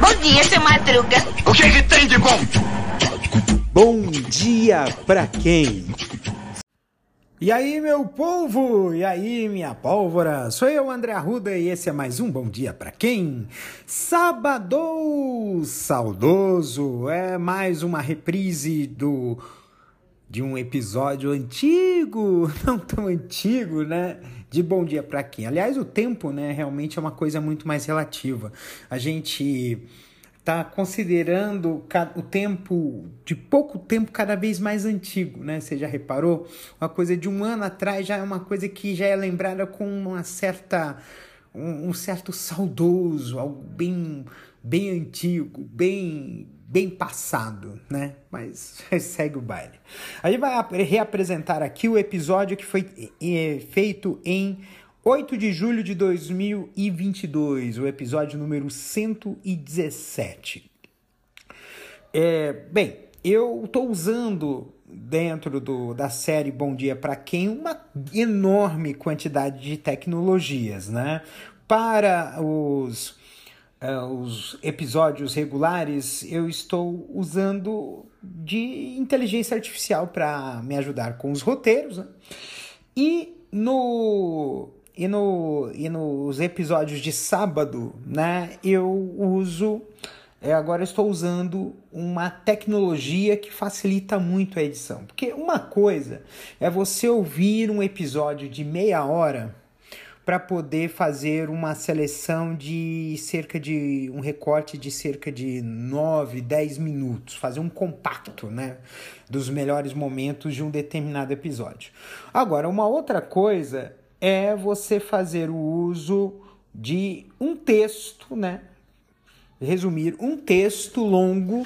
Bom dia, seu Madruga. O que, que tem de bom? Bom dia pra quem? E aí, meu povo? E aí, minha pólvora? Sou eu, André Arruda, e esse é mais um Bom Dia para quem? Sábado saudoso, é mais uma reprise do de um episódio antigo, não tão antigo, né? De Bom Dia para quem? Aliás, o tempo, né, realmente é uma coisa muito mais relativa. A gente está considerando o tempo de pouco tempo cada vez mais antigo, né? Você já reparou? Uma coisa de um ano atrás já é uma coisa que já é lembrada com uma certa um, um certo saudoso, algo bem bem antigo, bem bem passado, né? Mas segue o baile. A gente vai reapresentar aqui o episódio que foi feito em 8 de julho de 2022, o episódio número 117. É, bem, eu estou usando dentro do, da série Bom Dia para Quem uma enorme quantidade de tecnologias, né? Para os, uh, os episódios regulares, eu estou usando de inteligência artificial para me ajudar com os roteiros, né? E no e, no, e nos episódios de sábado, né, eu uso, é, agora estou usando uma tecnologia que facilita muito a edição. Porque uma coisa é você ouvir um episódio de meia hora para poder fazer uma seleção de cerca de um recorte de cerca de 9, 10 minutos, fazer um compacto, né, dos melhores momentos de um determinado episódio. Agora, uma outra coisa é você fazer o uso de um texto, né? Resumir um texto longo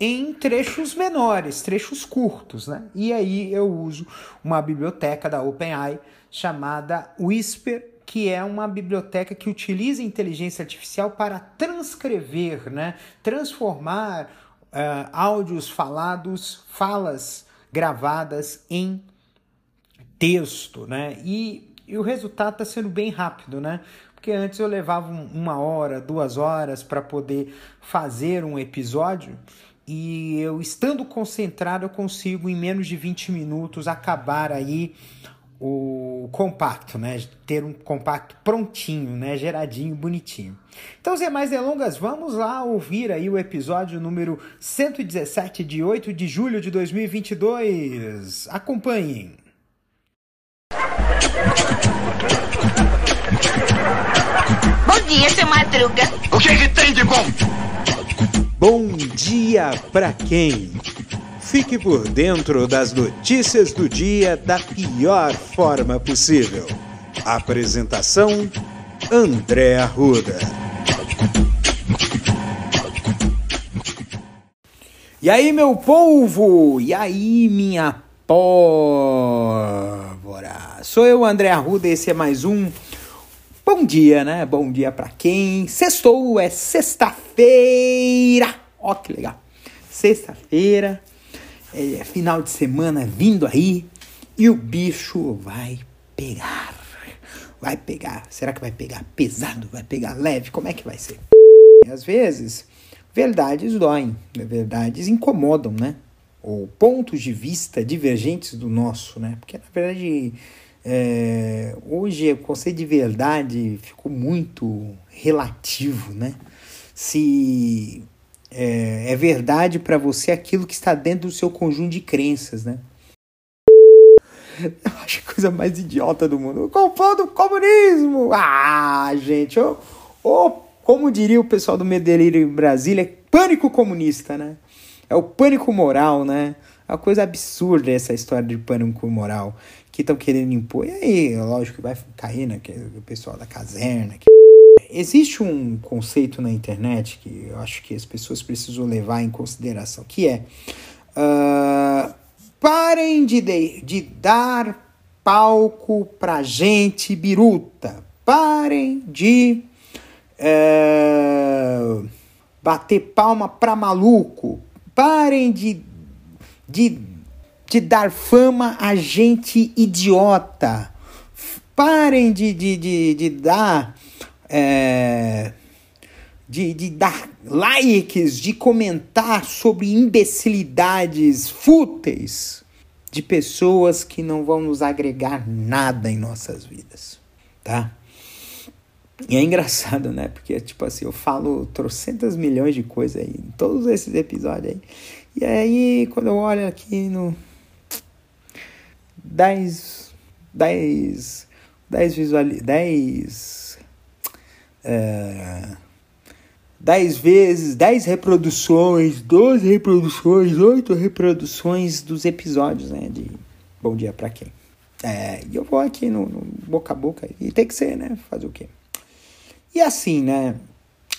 em trechos menores, trechos curtos, né? E aí eu uso uma biblioteca da OpenAI chamada Whisper, que é uma biblioteca que utiliza inteligência artificial para transcrever, né? Transformar uh, áudios falados, falas gravadas em texto, né? E, e o resultado está sendo bem rápido, né? Porque antes eu levava uma hora, duas horas para poder fazer um episódio e eu estando concentrado eu consigo em menos de 20 minutos acabar aí o compacto, né? Ter um compacto prontinho, né? Geradinho, bonitinho. Então, sem mais delongas, vamos lá ouvir aí o episódio número 117 de 8 de julho de 2022. Acompanhem. Bom dia, seu Madruga. O que, que tem de bom? Bom dia pra quem? Fique por dentro das notícias do dia da pior forma possível. Apresentação: André Arruda. E aí, meu povo? E aí, minha pólvora? Sou eu, André Arruda, esse é mais um Bom dia, né? Bom dia para quem? Sextou, é sexta-feira. Ó que legal. Sexta-feira, é final de semana vindo aí e o bicho vai pegar. Vai pegar. Será que vai pegar pesado? Vai pegar leve? Como é que vai ser? Às vezes, verdades doem, né? verdades incomodam, né? Ou pontos de vista divergentes do nosso, né? Porque na verdade é, hoje o conceito de verdade ficou muito relativo, né? Se é, é verdade para você aquilo que está dentro do seu conjunto de crenças, né? Eu acho a coisa mais idiota do mundo. O do comunismo! Ah, gente, ou, ou como diria o pessoal do Medellín em Brasília, pânico comunista, né? É o pânico moral, né? É uma coisa absurda essa história de pânico moral que estão querendo impor. E aí, lógico que vai cair, né? O pessoal da caserna. Que... Existe um conceito na internet que eu acho que as pessoas precisam levar em consideração, que é uh, parem de, de, de dar palco pra gente biruta. Parem de uh, bater palma pra maluco. Parem de, de de dar fama a gente idiota. Parem de, de, de, de dar. É, de, de dar likes, de comentar sobre imbecilidades fúteis de pessoas que não vão nos agregar nada em nossas vidas, tá? E é engraçado, né? Porque, tipo assim, eu falo trocentas milhões de coisas aí, em todos esses episódios aí. E aí, quando eu olho aqui no. 10. 10. 10 visual. 10. É, 10 vezes, 10 reproduções, 12 reproduções, 8 reproduções dos episódios, né? De Bom Dia Pra Quem. É, e eu vou aqui no, no boca a boca, e tem que ser, né? Fazer o quê? E assim, né?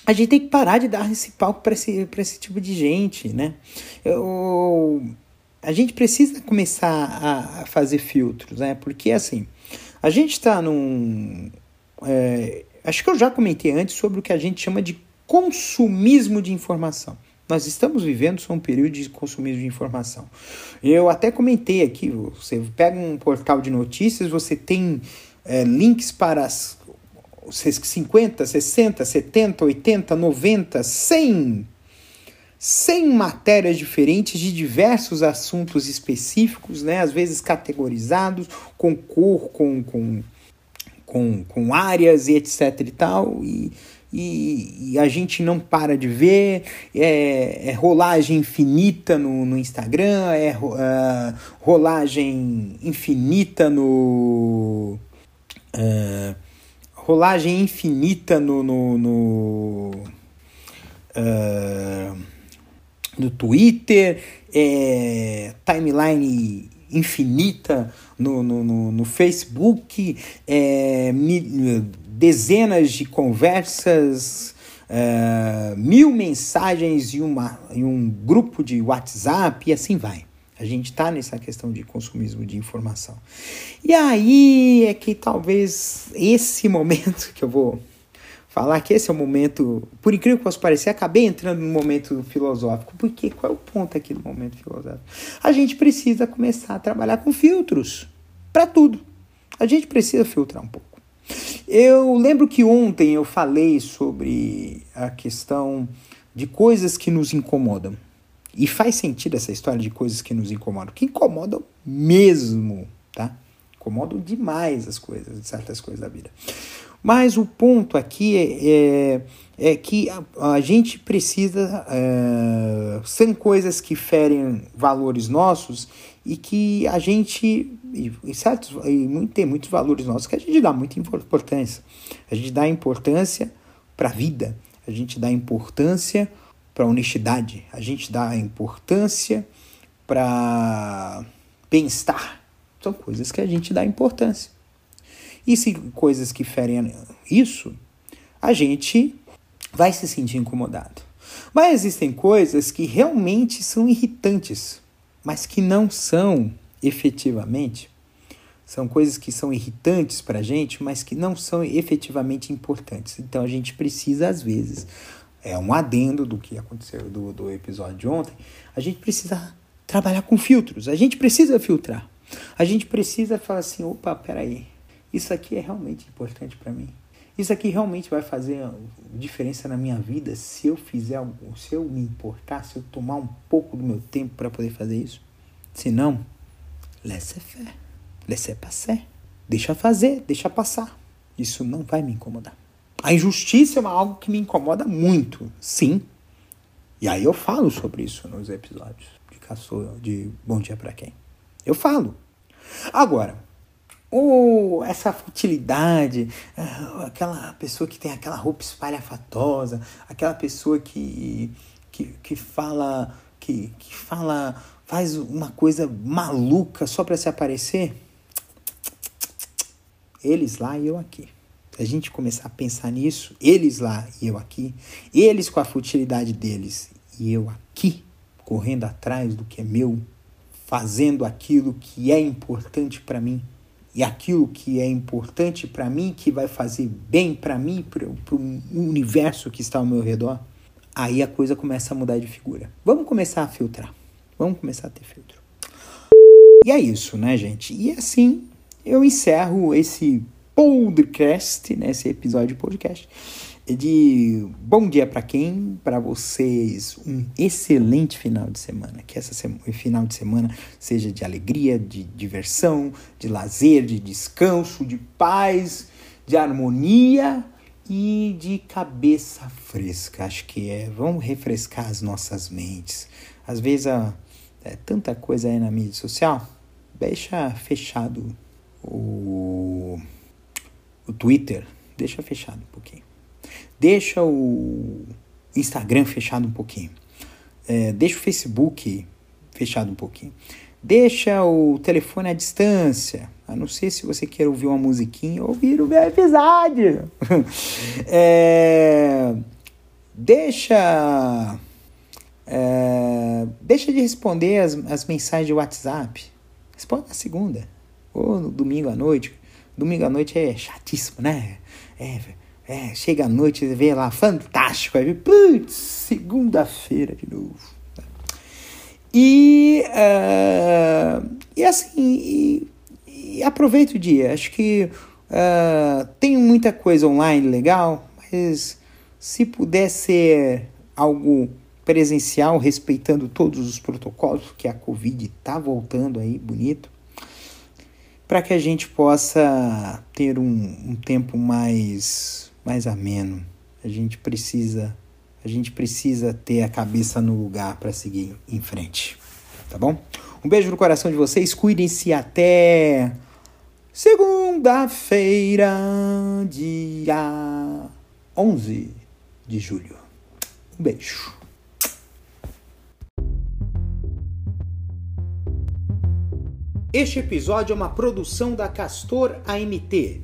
A gente tem que parar de dar esse palco para esse, pra esse tipo de gente, né? Eu, a gente precisa começar a fazer filtros, né? Porque assim, a gente está num. É, acho que eu já comentei antes sobre o que a gente chama de consumismo de informação. Nós estamos vivendo um período de consumismo de informação. Eu até comentei aqui, você pega um portal de notícias, você tem é, links para as 50, 60, 70, 80, 90, 100, 100 matérias diferentes de diversos assuntos específicos, né? às vezes categorizados, com cor, com, com, com, com áreas e etc e tal, e, e, e, a gente não para de ver, é, é rolagem infinita no, no Instagram, é uh, rolagem infinita no... Uh, rolagem infinita no, no, no, uh, no Twitter, é, timeline infinita no, no, no, no Facebook, é, dezenas de conversas, é, mil mensagens em, uma, em um grupo de WhatsApp e assim vai. A gente está nessa questão de consumismo de informação. E aí é que talvez esse momento que eu vou falar que esse é o momento, por incrível que possa parecer, acabei entrando no momento filosófico. Porque qual é o ponto aqui do momento filosófico? A gente precisa começar a trabalhar com filtros para tudo. A gente precisa filtrar um pouco. Eu lembro que ontem eu falei sobre a questão de coisas que nos incomodam. E faz sentido essa história de coisas que nos incomodam, que incomodam mesmo, tá? Incomodam demais as coisas, certas coisas da vida. Mas o ponto aqui é, é, é que a, a, gente precisa. É, são coisas que ferem valores nossos e que a gente. E, e certos, e tem muitos valores nossos que a gente dá muita importância. A gente dá importância para a vida, a gente dá importância para honestidade, a gente dá importância para bem-estar. São coisas que a gente dá importância. E se coisas que ferem isso, a gente vai se sentir incomodado. Mas existem coisas que realmente são irritantes, mas que não são efetivamente. São coisas que são irritantes para a gente, mas que não são efetivamente importantes. Então a gente precisa, às vezes, é um adendo do que aconteceu do, do episódio de ontem, a gente precisa trabalhar com filtros, a gente precisa filtrar. A gente precisa falar assim, opa, peraí, isso aqui é realmente importante para mim. Isso aqui realmente vai fazer diferença na minha vida se eu fizer algo, se eu me importar, se eu tomar um pouco do meu tempo para poder fazer isso. Se não, laissez-faire, laissez-passer. Deixa fazer, deixa passar. Isso não vai me incomodar. A injustiça é algo que me incomoda muito, sim. E aí eu falo sobre isso nos episódios de Caçou, de Bom Dia para Quem. Eu falo. Agora, ou essa futilidade, ah, aquela pessoa que tem aquela roupa espalhafatosa, aquela pessoa que, que, que fala, que, que fala, faz uma coisa maluca só para se aparecer. Eles lá e eu aqui a gente começar a pensar nisso, eles lá e eu aqui, eles com a futilidade deles e eu aqui, correndo atrás do que é meu, fazendo aquilo que é importante para mim. E aquilo que é importante para mim, que vai fazer bem para mim, para o universo que está ao meu redor, aí a coisa começa a mudar de figura. Vamos começar a filtrar. Vamos começar a ter filtro. E é isso, né, gente? E assim eu encerro esse podcast, né, esse episódio de podcast, de bom dia para quem, para vocês um excelente final de semana, que essa final de semana seja de alegria, de diversão, de lazer, de descanso, de paz, de harmonia e de cabeça fresca. Acho que é, vamos refrescar as nossas mentes. Às vezes a, é tanta coisa aí na mídia social, deixa fechado o, o Twitter, deixa fechado um pouquinho. Deixa o Instagram fechado um pouquinho. É, deixa o Facebook fechado um pouquinho. Deixa o telefone à distância. A não ser se você quer ouvir uma musiquinha, ouvir o meu episódio. é, deixa. É, deixa de responder as, as mensagens de WhatsApp. Responde na segunda. Ou no domingo à noite. Domingo à noite é chatíssimo, né? É, é, chega à noite e vê lá, fantástico. Aí, putz, segunda-feira de novo. E, uh, e assim, e, e aproveita o dia. Acho que uh, tem muita coisa online legal, mas se puder ser algo presencial, respeitando todos os protocolos, que a Covid está voltando aí bonito, para que a gente possa ter um, um tempo mais mais ameno. A gente precisa, a gente precisa ter a cabeça no lugar para seguir em frente, tá bom? Um beijo no coração de vocês, cuidem-se até segunda-feira, dia 11 de julho. Um beijo. Este episódio é uma produção da Castor AMT